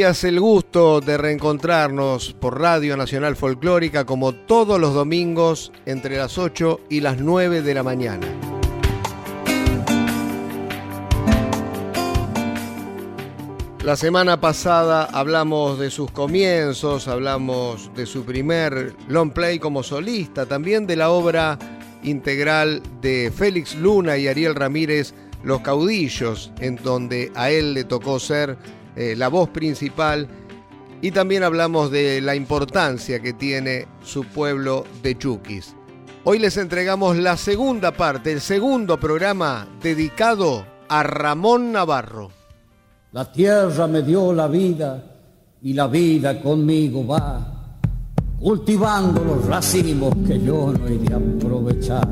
Días, el gusto de reencontrarnos por Radio Nacional Folclórica como todos los domingos entre las 8 y las 9 de la mañana. La semana pasada hablamos de sus comienzos, hablamos de su primer long play como solista, también de la obra integral de Félix Luna y Ariel Ramírez, Los Caudillos, en donde a él le tocó ser eh, la voz principal y también hablamos de la importancia que tiene su pueblo de Chuquis. Hoy les entregamos la segunda parte, el segundo programa dedicado a Ramón Navarro. La tierra me dio la vida y la vida conmigo va, cultivando los racimos que yo no he de aprovechar.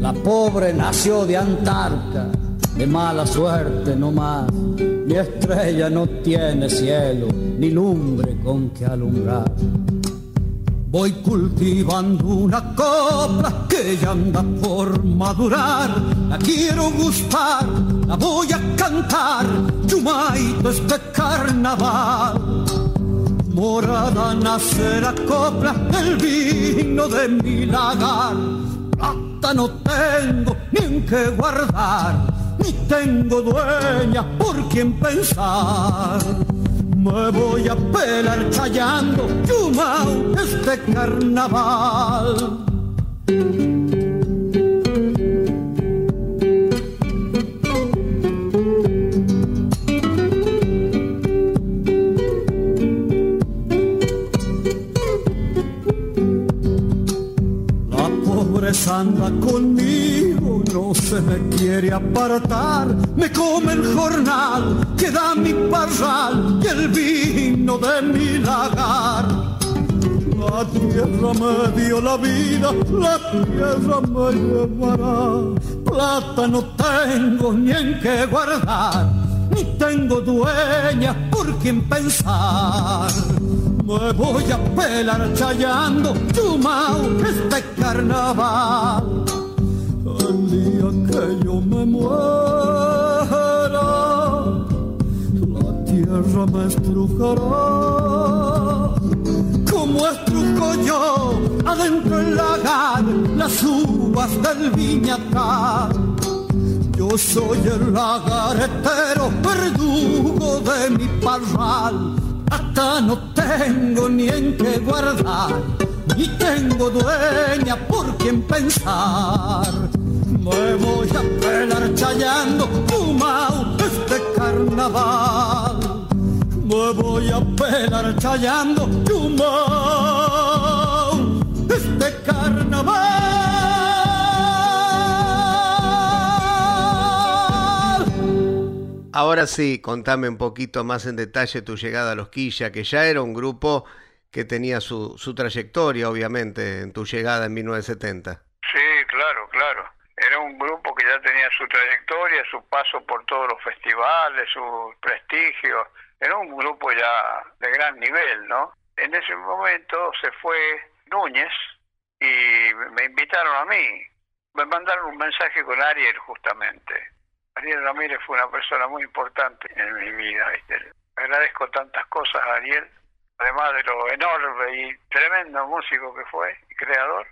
La pobre nació de Antarca, de mala suerte no más mi estrella no tiene cielo ni lumbre con que alumbrar. Voy cultivando una copla que ya anda por madurar. La quiero gustar, la voy a cantar. Chumaito este carnaval. Morada nace la copla, el vino de mi lagar. Plata no tengo ni en qué guardar tengo dueña por quien pensar. Me voy a pelar chayando, chumao, este carnaval. La pobreza anda conmigo no se me quiere apartar, me come el jornal que da mi parral y el vino de mi lagar. La tierra me dio la vida, la tierra me llevará. Plata no tengo ni en qué guardar, ni tengo dueña por quien pensar. Me voy a pelar chayando, chumao, este carnaval el día que yo me muera, la tierra me estrujará. Como estrujo yo adentro el lagar las uvas del viñatar. Yo soy el lagaretero, verdugo de mi parral. Hasta no tengo ni en qué guardar, ni tengo dueña por quien pensar me voy a pelar chayando, Pumao, este carnaval. Me voy a pelar chayando, Pumao, este carnaval. Ahora sí, contame un poquito más en detalle tu llegada a Los Quilla, que ya era un grupo que tenía su, su trayectoria, obviamente, en tu llegada en 1970. Sí, claro, claro era un grupo que ya tenía su trayectoria, su paso por todos los festivales, su prestigio, era un grupo ya de gran nivel, ¿no? En ese momento se fue Núñez y me invitaron a mí, me mandaron un mensaje con Ariel justamente. Ariel Ramírez fue una persona muy importante en mi vida, ¿viste? agradezco tantas cosas a Ariel, además de lo enorme y tremendo músico que fue y creador,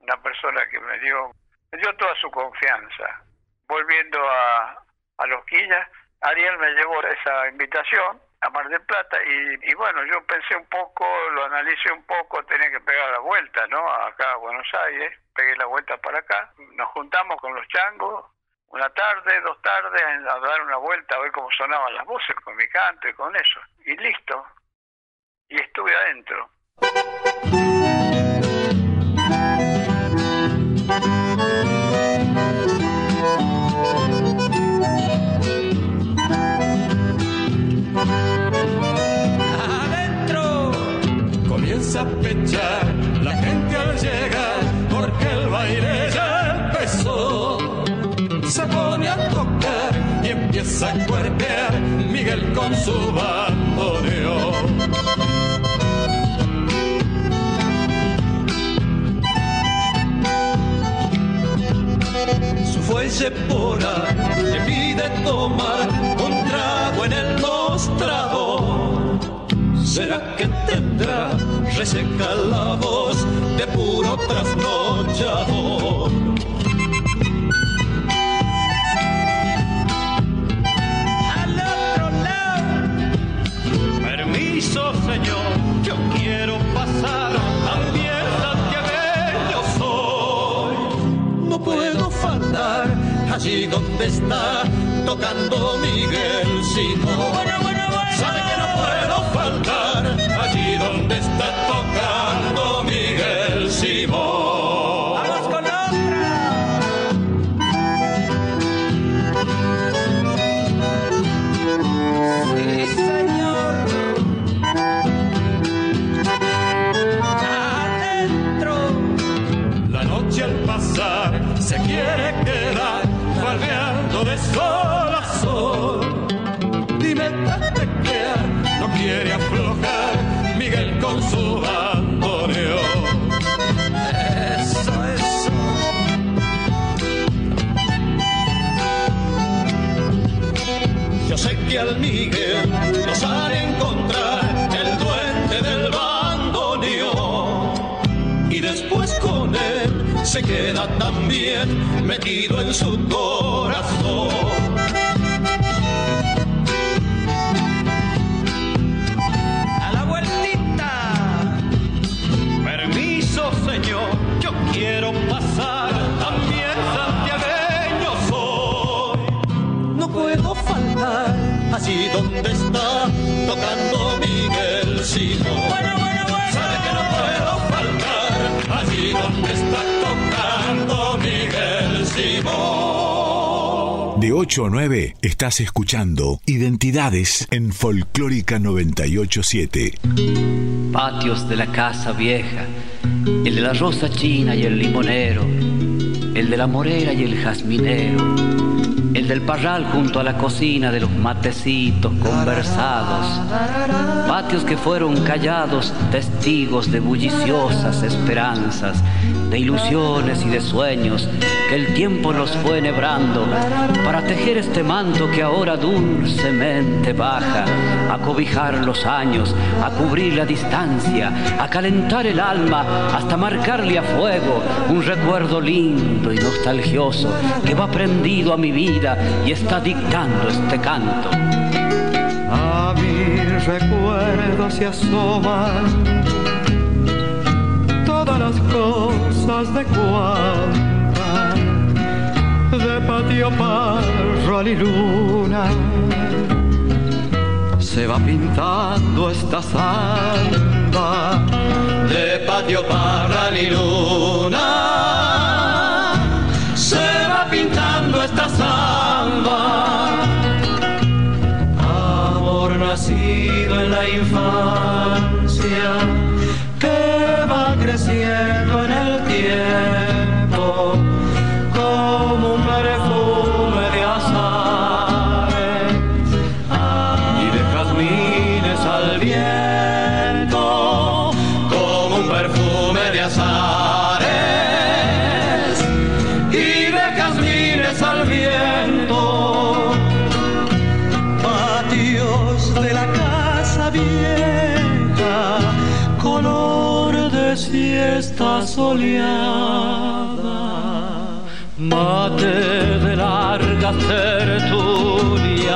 una persona que me dio dio toda su confianza. Volviendo a, a Loquilla, Ariel me llevó esa invitación a Mar del Plata y, y, bueno, yo pensé un poco, lo analicé un poco, tenía que pegar la vuelta, ¿no? Acá a Buenos Aires, pegué la vuelta para acá, nos juntamos con los changos, una tarde, dos tardes, a dar una vuelta a ver cómo sonaban las voces con mi canto y con eso. Y listo. Y estuve. Adentro su bandoneón. Su fuelle pora le pide tomar un trago en el mostrador. ¿Será que tendrá reseca la voz de puro trasnochador? Allí donde está tocando Miguel Simón. Sabe que no puedo faltar allí donde está tocando su corazón. A la vueltita. Permiso, señor, yo quiero pasar. También santiagueño soy. No puedo faltar allí donde está tocando Miguel Simón. 8 a 9 estás escuchando Identidades en Folclórica 987. Patios de la casa vieja, el de la rosa china y el limonero, el de la morera y el jazminero, el del parral junto a la cocina de los matecitos conversados, patios que fueron callados testigos de bulliciosas esperanzas, de ilusiones y de sueños que el tiempo los fue enhebrando para tejer este manto que ahora dulcemente baja, a cobijar los años, a cubrir la distancia, a calentar el alma hasta marcarle a fuego un recuerdo lindo y nostalgioso que va prendido a mi vida y está dictando este canto. A mi recuerdo se asoman todas las cosas de cuanta, de patio parral y luna. Se va pintando esta samba de patio parral y luna. Se va pintando esta samba amor nacido en la infancia soleada, mate de largas tertulias,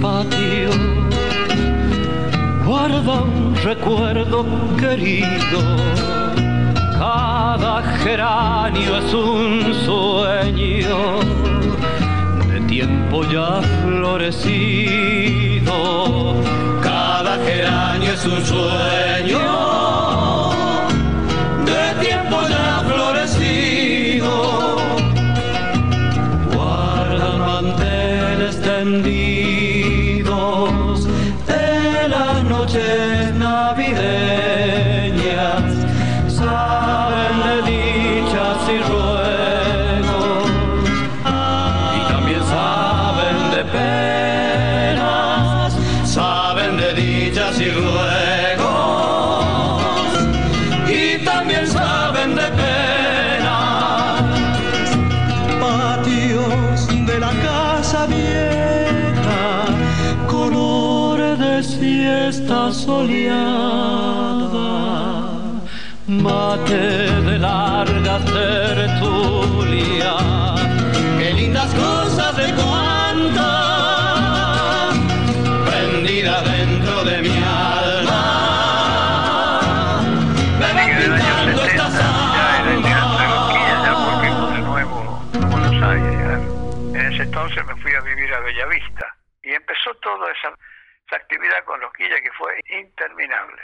patio guarda un recuerdo querido. Cada geranio es un sueño de tiempo ya florecido. Cada geranio es un sueño mate de larga tertulia. Qué lindas cosas de cuanta prendida dentro de mi alma. Me van pintando esta de nuevo a Buenos Aires. En ese entonces me fui a vivir a Bellavista y empezó toda esa, esa actividad con los quillas que fue interminable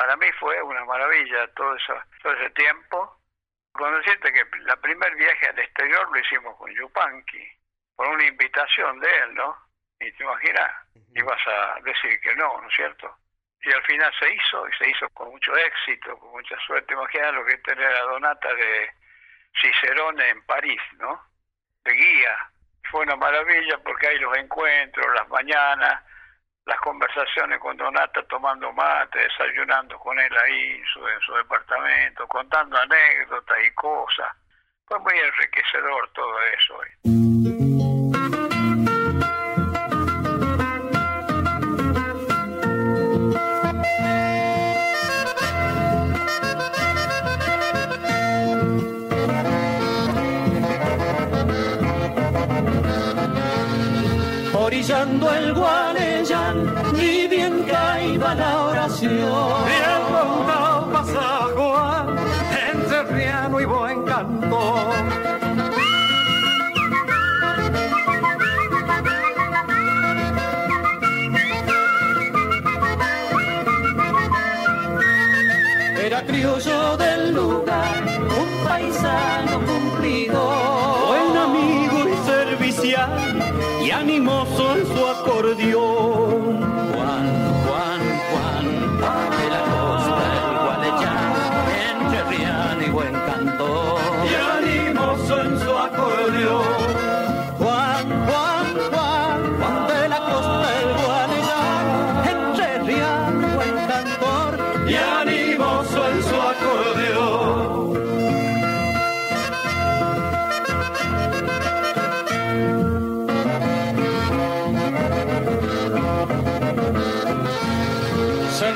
para mí fue una maravilla todo, eso, todo ese tiempo. Cuando decirte que la primer viaje al exterior lo hicimos con Yupanqui, por una invitación de él, ¿no? Y te imaginas, ibas a decir que no, ¿no es cierto? Y al final se hizo, y se hizo con mucho éxito, con mucha suerte. Imagina lo que es tener a Donata de Cicerone en París, ¿no? De guía. Fue una maravilla porque hay los encuentros, las mañanas, las conversaciones con Donata tomando mate, desayunando con él ahí en su, en su departamento, contando anécdotas y cosas. Fue muy enriquecedor todo eso. orillando el Guarellán, oración. Tiempo pasa Juan, entre Riano y buen canto. Era criollo del lugar, un paisano cumplido, buen amigo y servicial y animoso en su acordeón.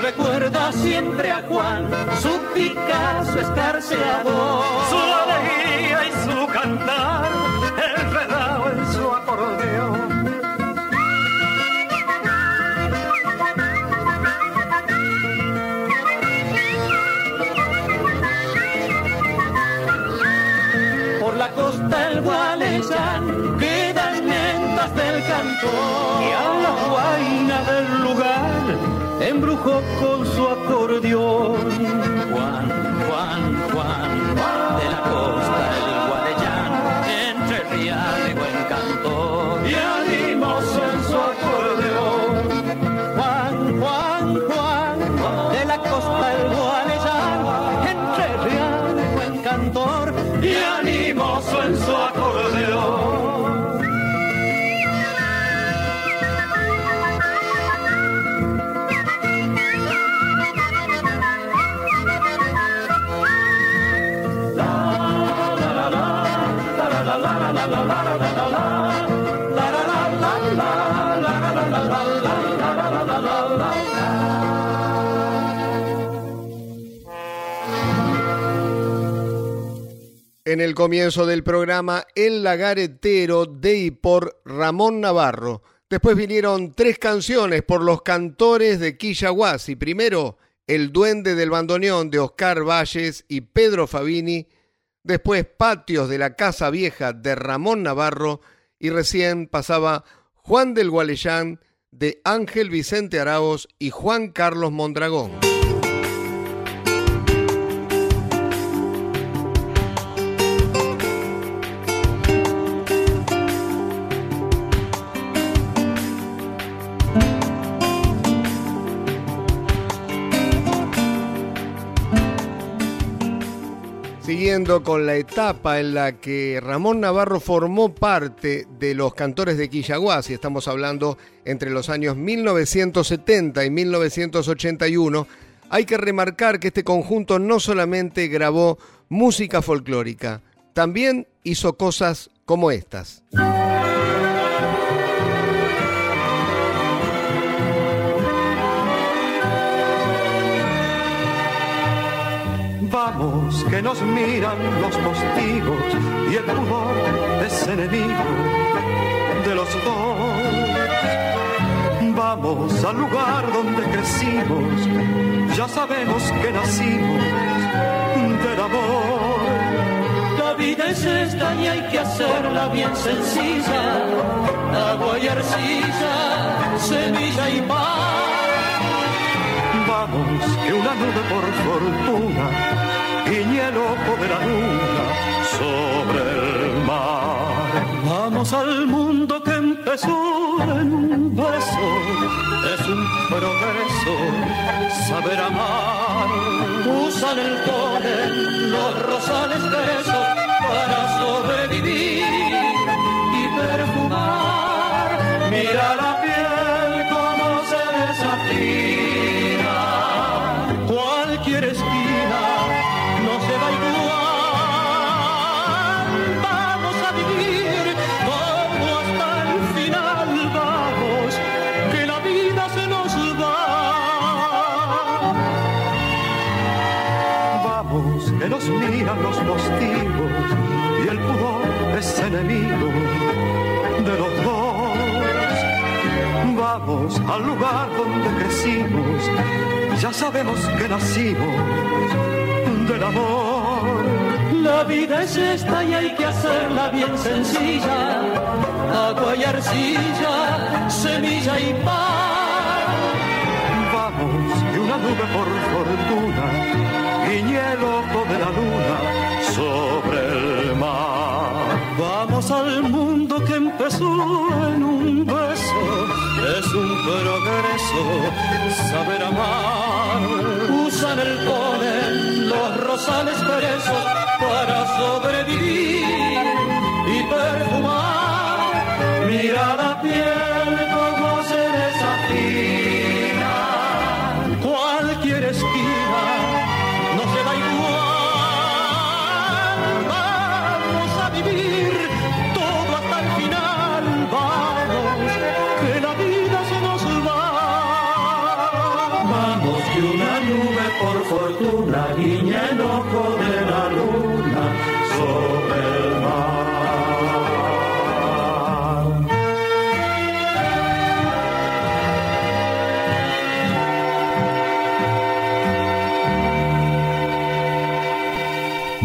Recuerda siempre a Juan, su Picasso escarceador. Su alegría y su cantar, enredado en su acordeón. Por la costa el Gualeyán quedan lentas del canto con su acordeón. Comienzo del programa El Lagaretero de y por Ramón Navarro Después vinieron tres canciones por los cantores de Quillahuasi. Primero, El Duende del Bandoneón de Oscar Valles y Pedro Fabini. Después, Patios de la Casa Vieja de Ramón Navarro. Y recién pasaba Juan del Gualeyán de Ángel Vicente Araos y Juan Carlos Mondragón. Con la etapa en la que Ramón Navarro formó parte de los cantores de Quillaguasi, estamos hablando entre los años 1970 y 1981, hay que remarcar que este conjunto no solamente grabó música folclórica, también hizo cosas como estas. Vamos, que nos miran los postigos y el pudor es enemigo de los dos. Vamos al lugar donde crecimos, ya sabemos que nacimos del amor. La vida es esta y hay que hacerla bien sencilla, agua y arcilla, semilla y pan vamos, que una nube por fortuna ojo de la luna sobre el mar. Vamos al mundo que empezó en un beso, es un progreso saber amar. Usan el polen los rosales besos para sobrevivir y perfumar. Mira Al lugar donde crecimos, ya sabemos que nacimos del amor. La vida es esta y hay que hacerla bien sencilla, agua y arcilla, semilla y pan. Vamos, y una nube por fortuna y el ojo de la luna sobre el mar. Vamos al mundo que empezó en un progreso saber amar. Usan el polen los rosales presos para sobrevivir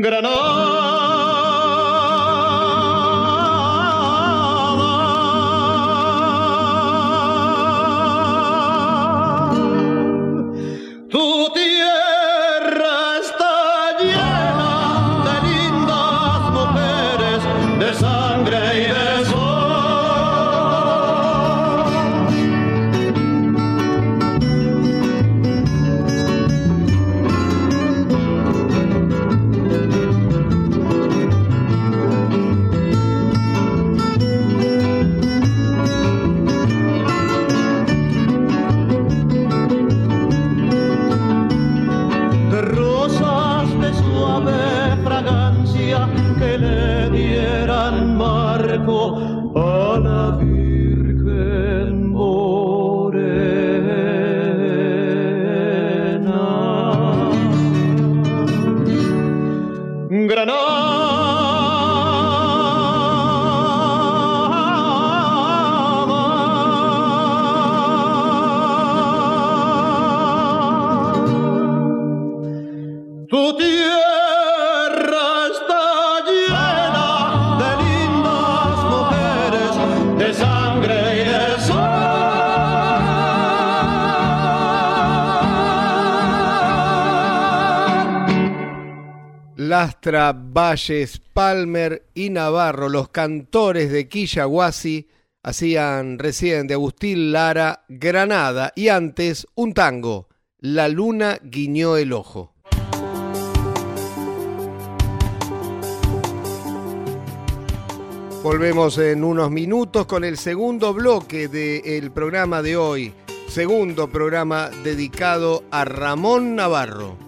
Granada. Palmer y Navarro, los cantores de Quillahuasi, hacían recién de Agustín Lara Granada y antes un tango, La luna guiñó el ojo. Volvemos en unos minutos con el segundo bloque del programa de hoy, segundo programa dedicado a Ramón Navarro.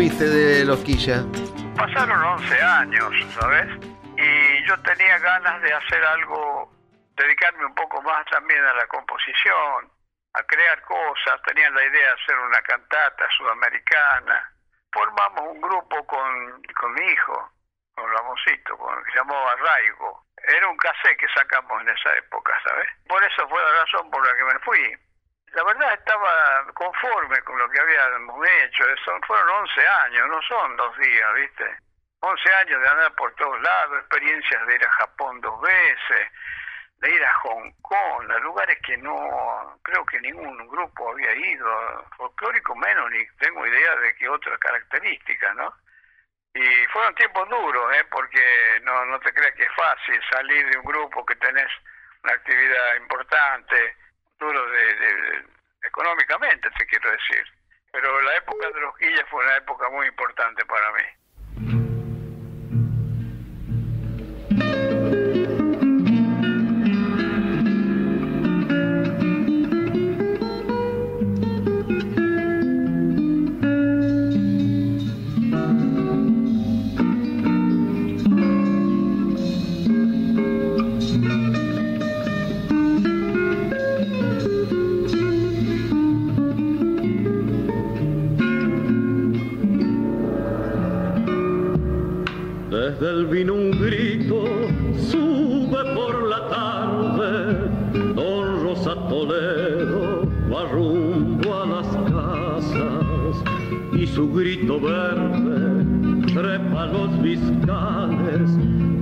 Fuiste de Loquilla? Pasaron 11 años, ¿sabes? Y yo tenía ganas de hacer algo, dedicarme un poco más también a la composición, a crear cosas. Tenía la idea de hacer una cantata sudamericana. Formamos un grupo con, con mi hijo, con Ramoncito, con que se llamó Arraigo. Era un cassette que sacamos en esa época, ¿sabes? Por eso fue la razón por la que me fui. La verdad estaba conforme con lo que habíamos hecho. Son, fueron 11 años, no son dos días, ¿viste? 11 años de andar por todos lados, experiencias de ir a Japón dos veces, de ir a Hong Kong, a lugares que no, creo que ningún grupo había ido, folclórico menos, ni tengo idea de qué otras características, ¿no? Y fueron tiempos duros, ¿eh? porque no, no te crees que es fácil salir de un grupo que tenés una actividad importante, duro de, económicamente, te quiero decir. Pero la época de los guillas fue una época muy importante para mí. Vino un grito sube por la tarde. Don Rosa Toledo va rumbo a las casas y su grito verde trepa los viscales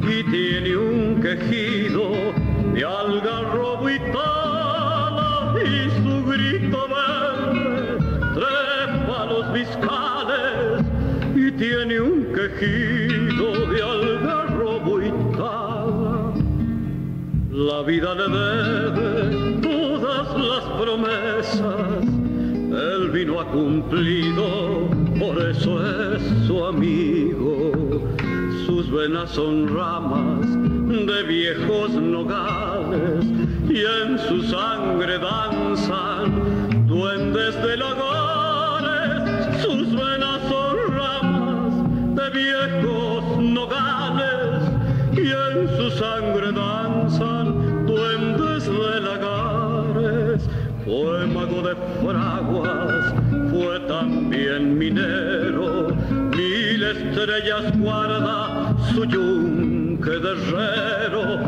y tiene un quejido de algarrobo y tala y su grito verde trepa los viscales y tiene un quejido vida le debe todas las promesas, el vino ha cumplido, por eso es su amigo. Sus venas son ramas de viejos nogales y en su sangre danzan duendes de hogares. Sus venas son ramas de viejos nogales y en su sangre danzan Fue de fraguas, fue también minero, mil estrellas guarda su yunque de herrero,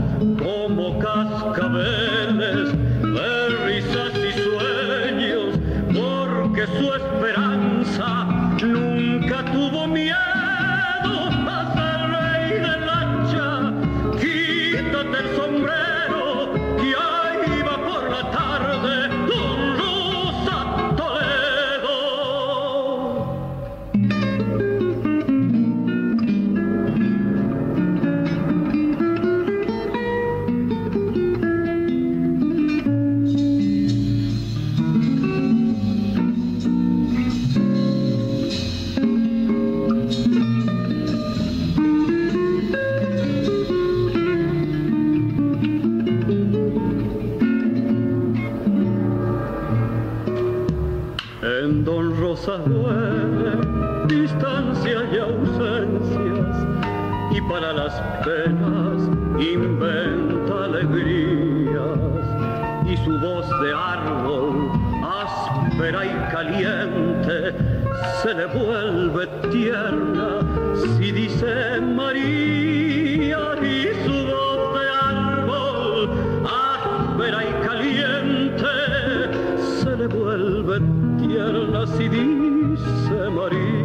vuelve tierna si dice María.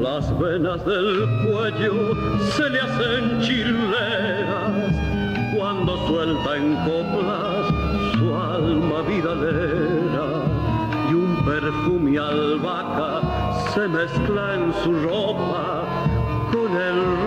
Las venas del cuello se le hacen chileras cuando suelta en coplas su alma vidalera y un perfume albahaca se mezcla en su ropa con el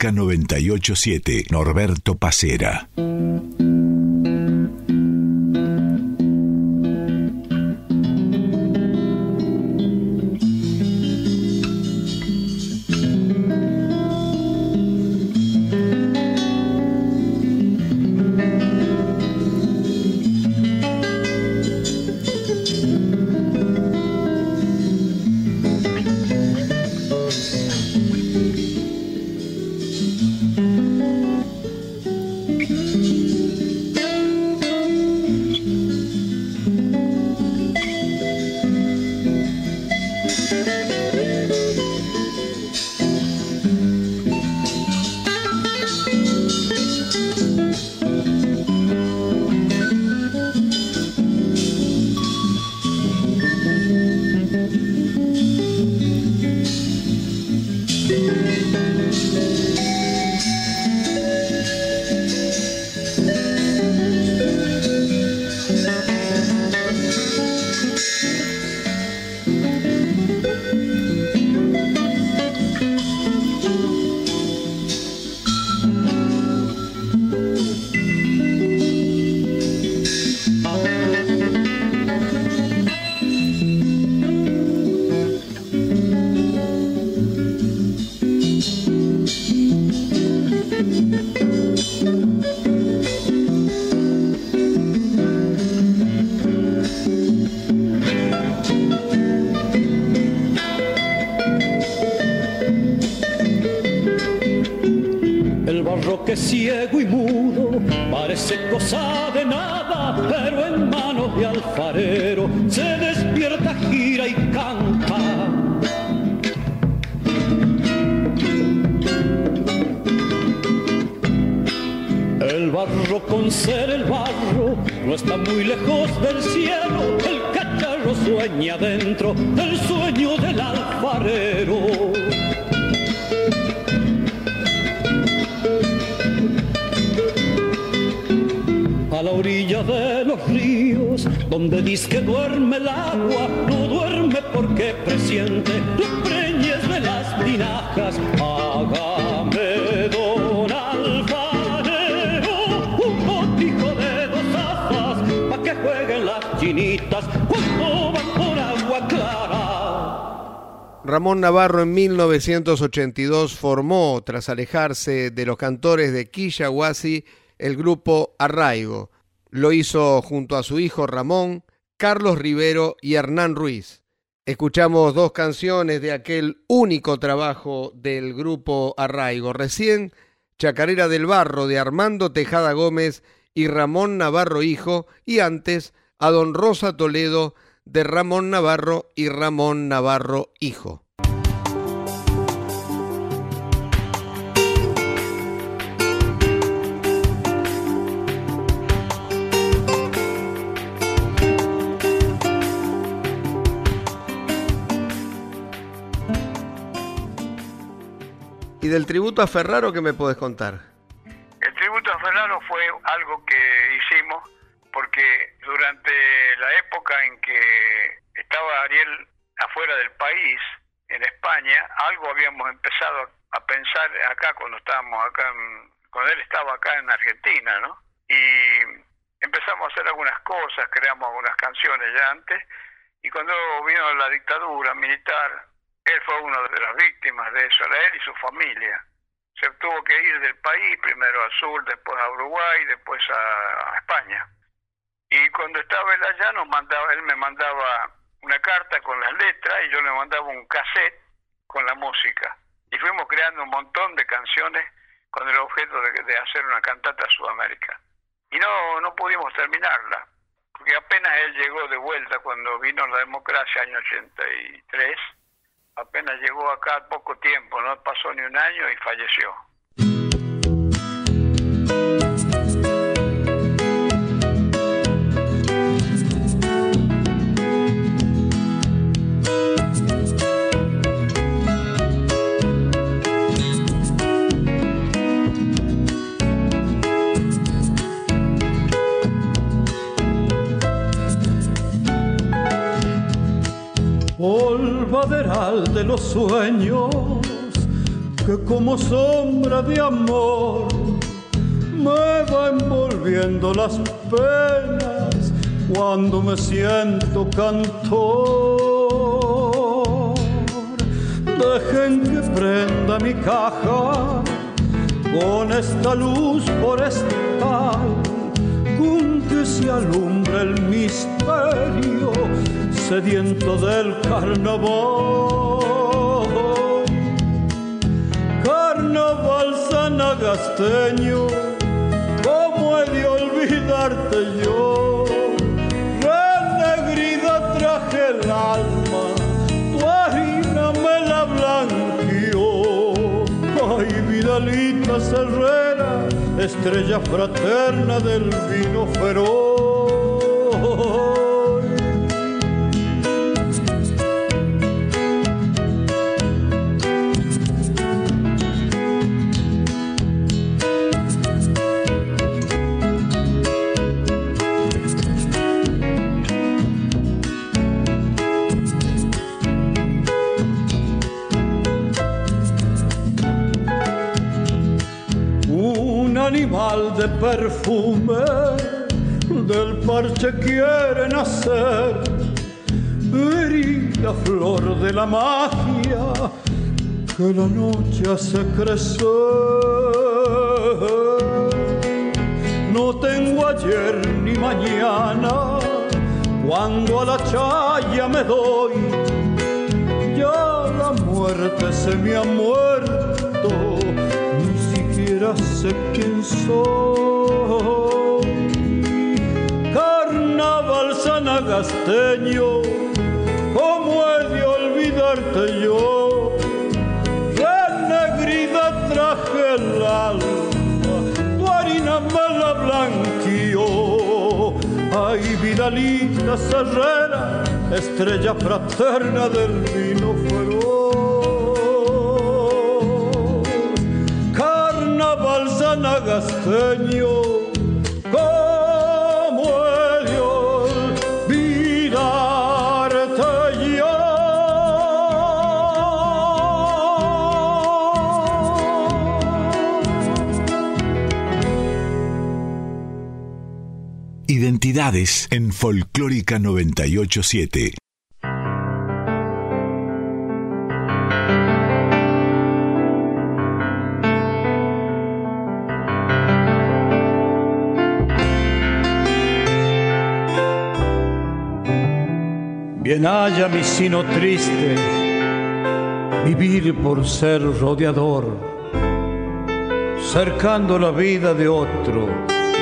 Folclórica 987, Norberto Pacera. Sueña dentro del sueño del alfarero. a la orilla de los ríos, donde dice que duerme el agua, no duerme porque presiente los preñes de las tinajas. Hágame don alfarero, un botijo de dos asas, pa' que jueguen las chinitas Ramón Navarro en 1982 formó, tras alejarse de los cantores de Quillahuasi, el grupo Arraigo. Lo hizo junto a su hijo Ramón, Carlos Rivero y Hernán Ruiz. Escuchamos dos canciones de aquel único trabajo del grupo Arraigo. Recién, Chacarera del Barro de Armando Tejada Gómez y Ramón Navarro Hijo, y antes a Don Rosa Toledo de Ramón Navarro y Ramón Navarro Hijo. ¿Y del tributo a Ferraro qué me puedes contar? El tributo a Ferraro fue algo que hicimos porque durante la época en que estaba Ariel afuera del país, en España, algo habíamos empezado a pensar acá cuando estábamos acá, en- cuando él estaba acá en Argentina, ¿no? Y empezamos a hacer algunas cosas, creamos algunas canciones ya antes, y cuando vino la dictadura militar, él fue una de las víctimas de eso, era él y su familia. Se tuvo que ir del país, primero al sur, después a Uruguay, después a, España. Y cuando estaba él allá, nos mandaba, él me mandaba una carta con las letras y yo le mandaba un cassette con la música. Y fuimos creando un montón de canciones con el objeto de, hacer una cantata a Sudamérica. Y no, no pudimos terminarla, porque apenas él llegó de vuelta cuando vino la democracia, año 83, apenas llegó acá poco tiempo, no pasó ni un año y falleció. De los sueños que como sombra de amor me va envolviendo las penas cuando me siento cantor. Dejen que prenda mi caja con esta luz forestal con que se alumbra el misterio sediento del carnaval. Carnaval sanagasteño, ¿cómo he de olvidarte yo? Renegrida traje el alma, tu harina me la blanqueó. Ay, Vidalita Herrera, estrella fraterna del vino feroz. Perfume del parche quiere nacer. la flor de la magia que la noche hace crecer. No tengo ayer ni mañana cuando a la chaya me doy. Ya la muerte se me ha muerto, ni siquiera sé quién soy. Sanagasteño, ¿cómo he de olvidarte yo? Renegrida traje el alma, tu harina me la blanqueó. Ay, Vidalita Serrera, estrella fraterna del vino fuego. Carnaval sanagasteño, En Folclórica 987. Bien haya mi sino triste, vivir por ser rodeador, cercando la vida de otro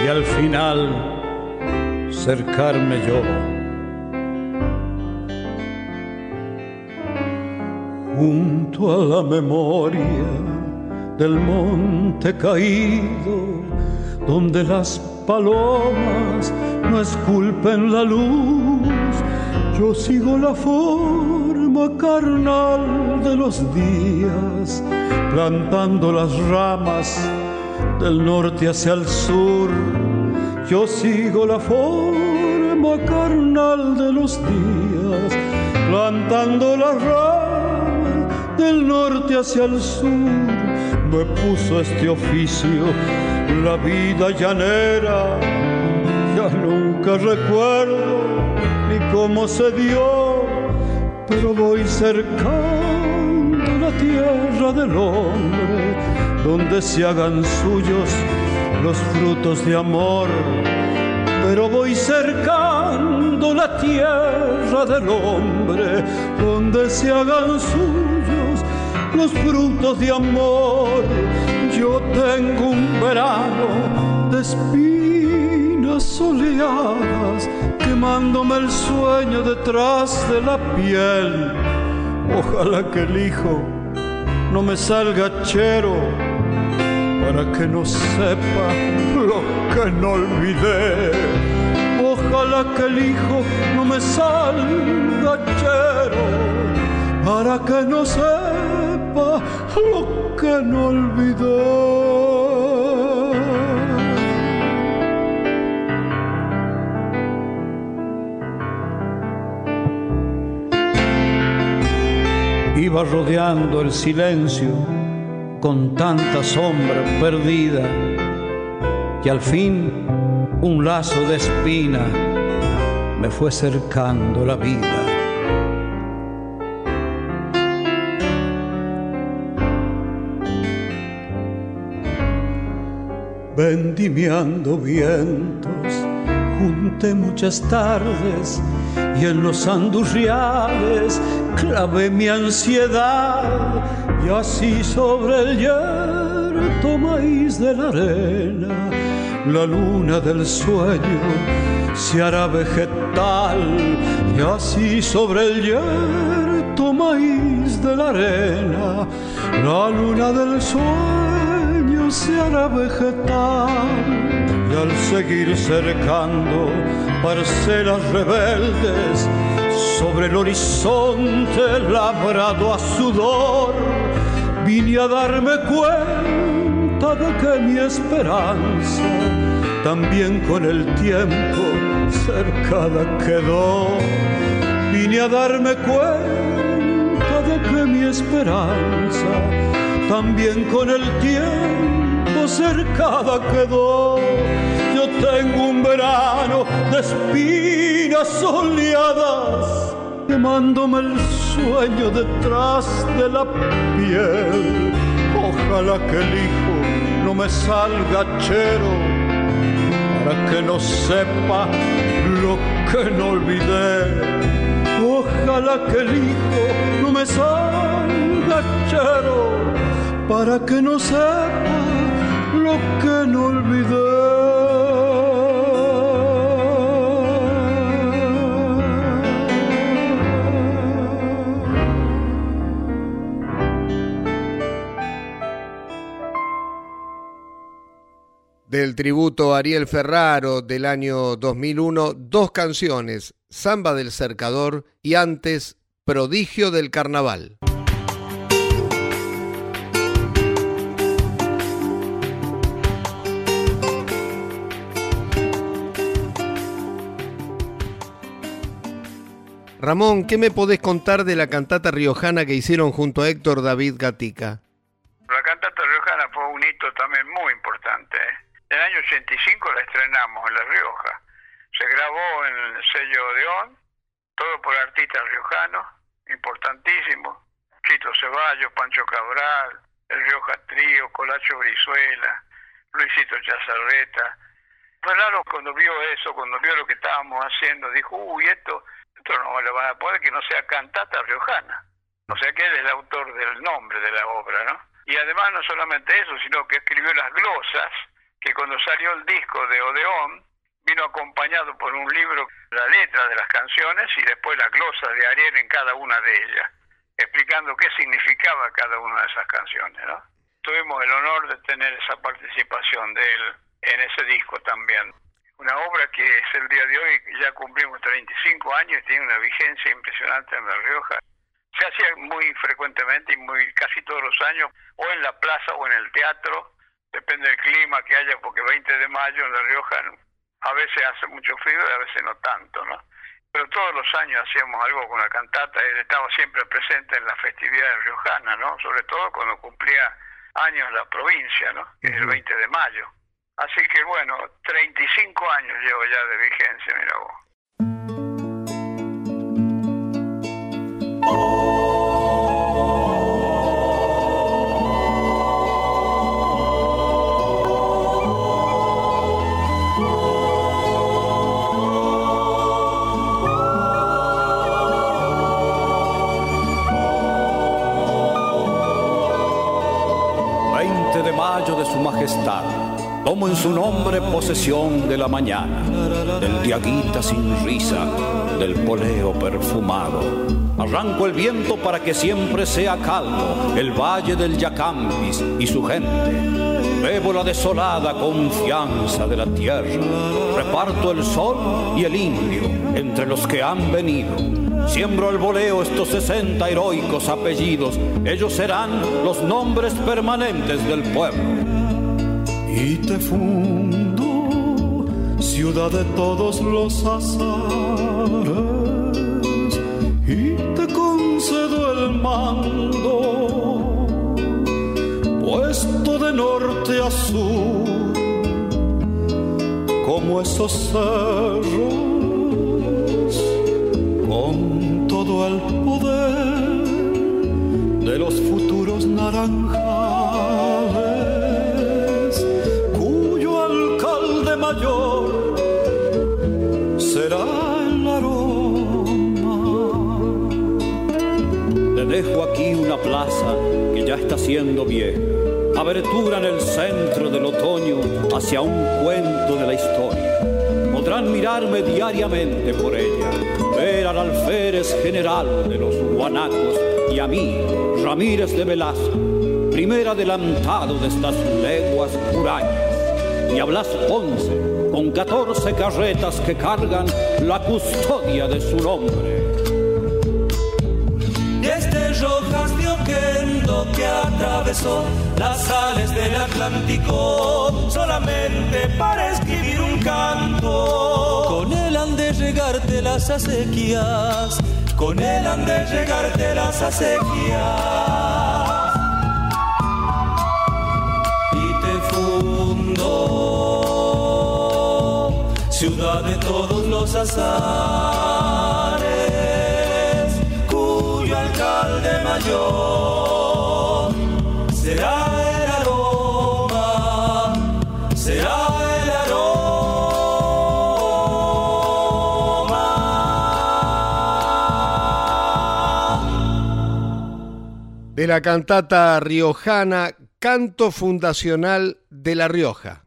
y al final cercarme yo. Junto a la memoria del monte caído, donde las palomas no esculpen la luz, yo sigo la forma carnal de los días, plantando las ramas del norte hacia el sur. Yo sigo la forma carnal de los días, plantando las ramas del norte hacia el sur. Me puso este oficio la vida llanera, ya nunca recuerdo ni cómo se dio, pero voy cercando la tierra del hombre, donde se hagan suyos los frutos de amor. Pero voy cercando la tierra del hombre, donde se hagan suyos los frutos de amor. Yo tengo un verano de espinas soleadas quemándome el sueño detrás de la piel. Ojalá que el hijo no me salga chero para que no sepa lo que no olvidé. Ojalá que el hijo no me salga chero para que no sepa lo que no olvidé. iba rodeando el silencio con tanta sombra perdida y al fin un lazo de espina me fue cercando la vida. Vendimiando vientos, junté muchas tardes y en los andurriales clavé mi ansiedad y así sobre el yerto maíz de la arena. La luna del sueño se hará vegetal y así sobre el yerto maíz de la arena. La luna del sueño se hará vegetal y al seguir cercando parcelas rebeldes sobre el horizonte labrado a sudor, vine a darme cuenta de que mi esperanza también con el tiempo cercada quedó. Vine a darme cuenta de que mi esperanza también con el tiempo cercada quedó. Yo tengo un verano de espinas soleadas, quemándome el sueño detrás de la piel. Ojalá que el hijo no me salga chero, para que no sepa lo que no olvidé. Ojalá que el hijo no me salga chero, para que no sepa lo que no. Del tributo a Ariel Ferraro del año 2001, dos canciones, Samba del Cercador y antes Prodigio del Carnaval. Ramón, ¿qué me podés contar de la cantata riojana que hicieron junto a Héctor David Gatica? La cantata riojana fue un hito también muy importante. ¿eh? En el año 85 la estrenamos en La Rioja. Se grabó en el sello Odeón, todo por artistas riojanos, importantísimos. Chito Ceballos, Pancho Cabral, El Rioja Trío, Colacho Brizuela, Luisito Chazarreta. Raro cuando vio eso, cuando vio lo que estábamos haciendo, dijo, uy, esto, no le van a poder que no sea cantata riojana. O sea que él es el autor del nombre de la obra, ¿no? Y además no solamente eso, sino que escribió las glosas, que cuando salió el disco de Odeón, vino acompañado por un libro, la letra de las canciones y después la glosa de Ariel en cada una de ellas, explicando qué significaba cada una de esas canciones, ¿no? Tuvimos el honor de tener esa participación de él en ese disco también. Una obra que es el día de hoy, ya cumplimos 35 años y tiene una vigencia impresionante en La Rioja. Se hacía muy frecuentemente y muy casi todos los años, o en la plaza o en el teatro, depende del clima que haya, porque 20 de mayo en La Rioja a veces hace mucho frío y a veces no tanto, ¿no? Pero todos los años hacíamos algo con la cantata, él estaba siempre presente en las festividades riojanas, ¿no? Sobre todo cuando cumplía años la provincia, ¿no? Que es el 20 de mayo. Así que bueno, 35 años llevo ya de vigencia, mira vos. de mayo de su majestad. Tomo en su nombre posesión de la mañana, del diaguita sin risa, del poleo perfumado. Arranco el viento para que siempre sea calmo el valle del Yacambis y su gente. Bebo la desolada confianza de la tierra. Reparto el sol y el indio entre los que han venido. Siembro al voleo estos 60 heroicos apellidos. Ellos serán los nombres permanentes del pueblo. Y te fundo, ciudad de todos los azares, y te concedo el mando, puesto de norte a sur, como esos cerros, con todo el poder de los futuros naranjales, será el aroma. Te dejo aquí una plaza que ya está siendo vieja. Abertura en el centro del otoño hacia un cuento de la historia. Podrán mirarme diariamente por ella, ver al alférez general de los guanacos y a mí, Ramírez de Velasco, primer adelantado de estas leguas hurañas, y a Blas Ponce, con 14 carretas que cargan la custodia de su nombre. Desde Rojas de Oquendo que atravesó las sales del Atlántico solamente para escribir un canto. Con él han de llegarte las acequias, con él han de llegarte las acequias. Ciudad de todos los azares, cuyo alcalde mayor será el aroma, será el aroma. De la cantata riojana Canto Fundacional de La Rioja.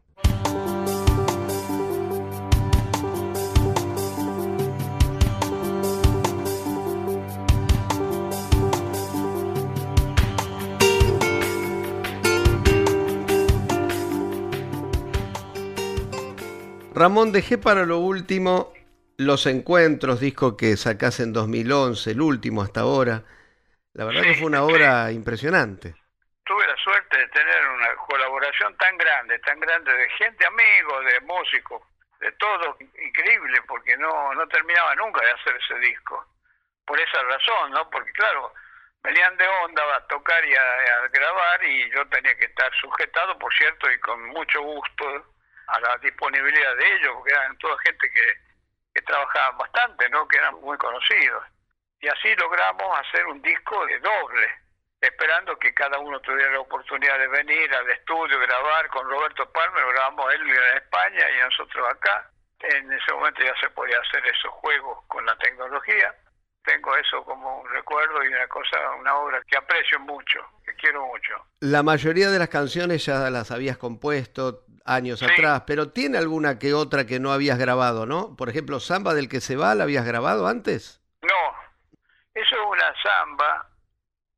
Ramón, dejé para lo último Los Encuentros, disco que sacás en 2011, el último hasta ahora. La verdad que fue una obra impresionante. Tuve la suerte de tener una colaboración tan grande, tan grande de gente, amigos, de músicos, de todo, increíble, porque no, no terminaba nunca de hacer ese disco. Por esa razón, ¿no? Porque claro, venían de onda a tocar y a grabar y yo tenía que estar sujetado, por cierto, y con mucho gusto a la disponibilidad de ellos, porque eran toda gente que, trabajaban bastante, ¿no? que eran muy conocidos. Y así logramos hacer un disco de doble, esperando que cada uno tuviera la oportunidad de venir al estudio, grabar con Roberto Palmer, grabamos él en España y nosotros acá. En ese momento ya se podía hacer esos juegos con la tecnología. Tengo eso como un recuerdo y una cosa, una obra que aprecio mucho, que quiero mucho. La mayoría de las canciones ya las habías compuesto, años atrás, pero tiene alguna que otra que no habías grabado, ¿no? Por ejemplo, Samba del que se va, ¿la habías grabado antes? No, eso es una samba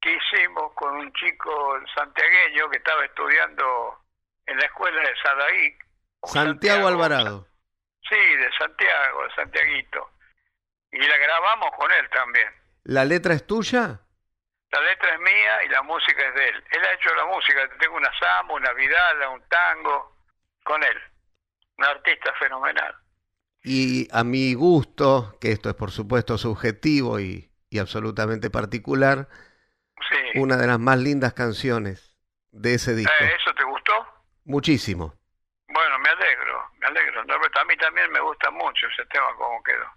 que hicimos con un chico santiagueño que estaba estudiando en la escuela de Sadaí. Santiago, Alvarado. Sí, de Santiago, de Santiaguito. Y la grabamos con él también. ¿La letra es tuya? La letra es mía y la música es de él. Él ha hecho la música. Tengo una samba, una vidala, un tango con él. Un artista fenomenal. Y a mi gusto, que esto es por supuesto subjetivo y, absolutamente particular, una de las más lindas canciones de ese disco. Eh, ¿Eso te gustó? Muchísimo. Bueno, me alegro, me alegro. a mí también me gusta mucho ese tema como quedó.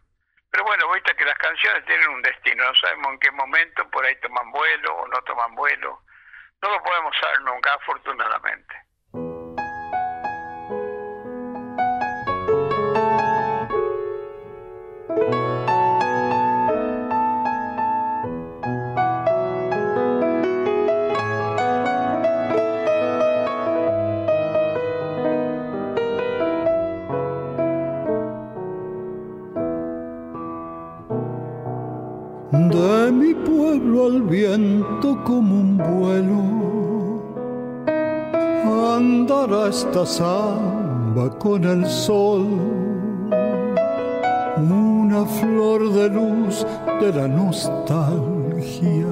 Pero bueno, viste que las canciones tienen un destino, no sabemos en qué momento por ahí toman vuelo o no toman vuelo. No lo podemos saber nunca, afortunadamente. Mi pueblo al viento como un vuelo. Andará esta samba con el sol, una flor de luz de la nostalgia,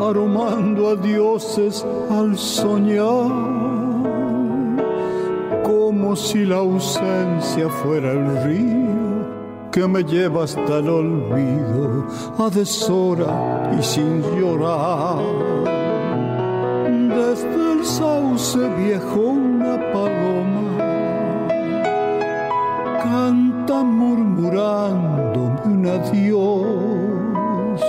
aromando a dioses al soñar, como si la ausencia fuera el río que me lleva hasta el olvido a deshora y sin llorar. Desde el sauce viejo una paloma canta murmurándome un adiós,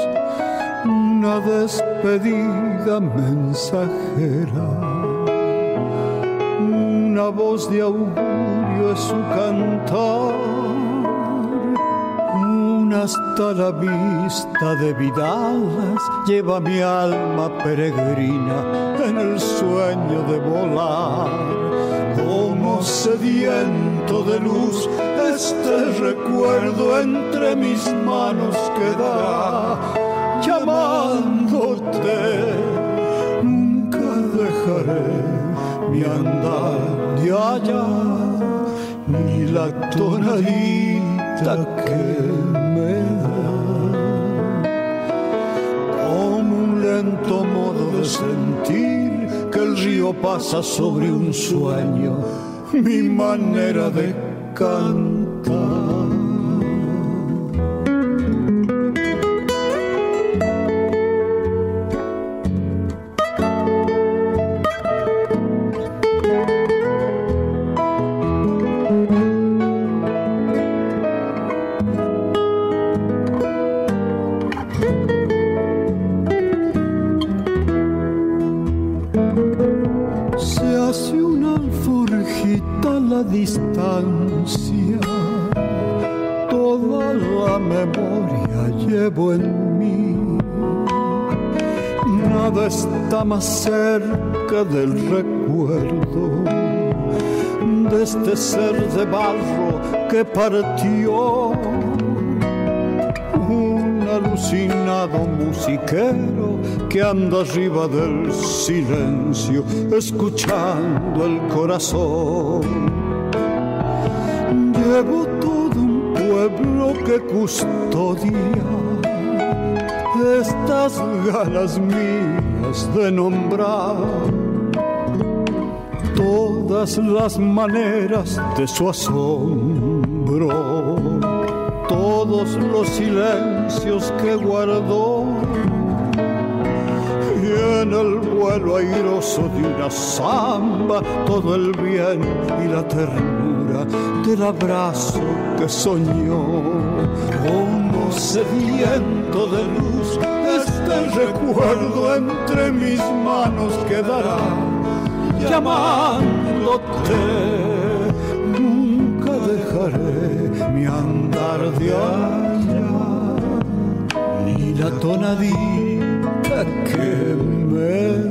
una despedida mensajera, una voz de augurio es su cantar hasta la vista de vidalas lleva mi alma peregrina en el sueño de volar. Como sediento de luz, este recuerdo entre mis manos quedará llamándote. Nunca dejaré mi andar de allá, ni la tonadita que modo de sentir que el río pasa sobre un sueño, mi manera de cantar. la distancia, toda la memoria llevo en mí. Nada está más cerca del recuerdo de este ser de barro que partió. Un alucinado musiquero que anda arriba del silencio, escuchando el corazón. Llevo todo un pueblo que custodia estas ganas mías de nombrar todas las maneras de su asombro, todos los silencios que guardó. Y en el vuelo airoso de una samba todo el bien y la ternura del abrazo que soñó. Como sediento de luz este recuerdo entre mis manos quedará llamándote. Nunca dejaré mi andar de allá ni la tonadita que me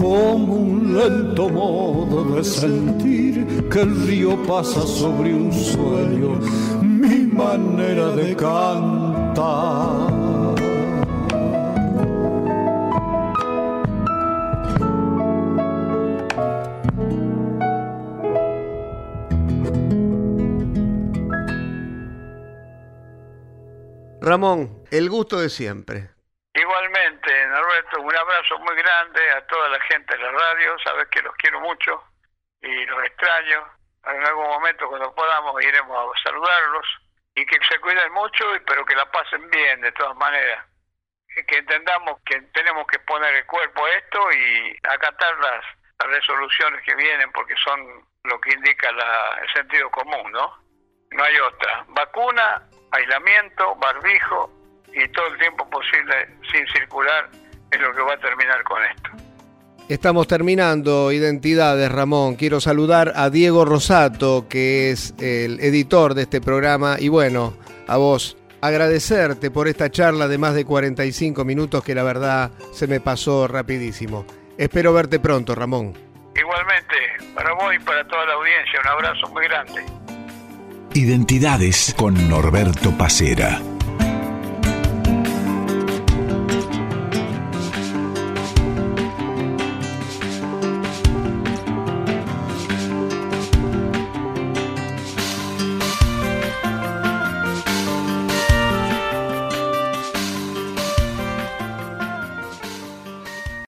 como un lento modo de sentir que el río pasa sobre un sueño, mi manera de cantar. Ramón, el gusto de siempre. Igualmente, Norberto, un abrazo muy grande a toda la gente de la radio, sabes que los quiero mucho y los extraño. En algún momento cuando podamos iremos a saludarlos y que se cuiden mucho, pero que la pasen bien de todas maneras. Que entendamos que tenemos que poner el cuerpo a esto y acatar las, resoluciones que vienen porque son lo que indica el sentido común, ¿no? No hay otra. Vacuna, aislamiento, barbijo y todo el tiempo posible sin circular es lo que va a terminar con esto. Estamos terminando Identidades, Ramón. Quiero saludar a Diego Rosato, que es el editor de este programa. Y bueno, a vos, agradecerte por esta charla de más de 45 minutos que la verdad se me pasó rapidísimo. Espero verte pronto, Ramón. Igualmente, para vos y para toda la audiencia, un abrazo muy grande. Identidades con Norberto Pacera.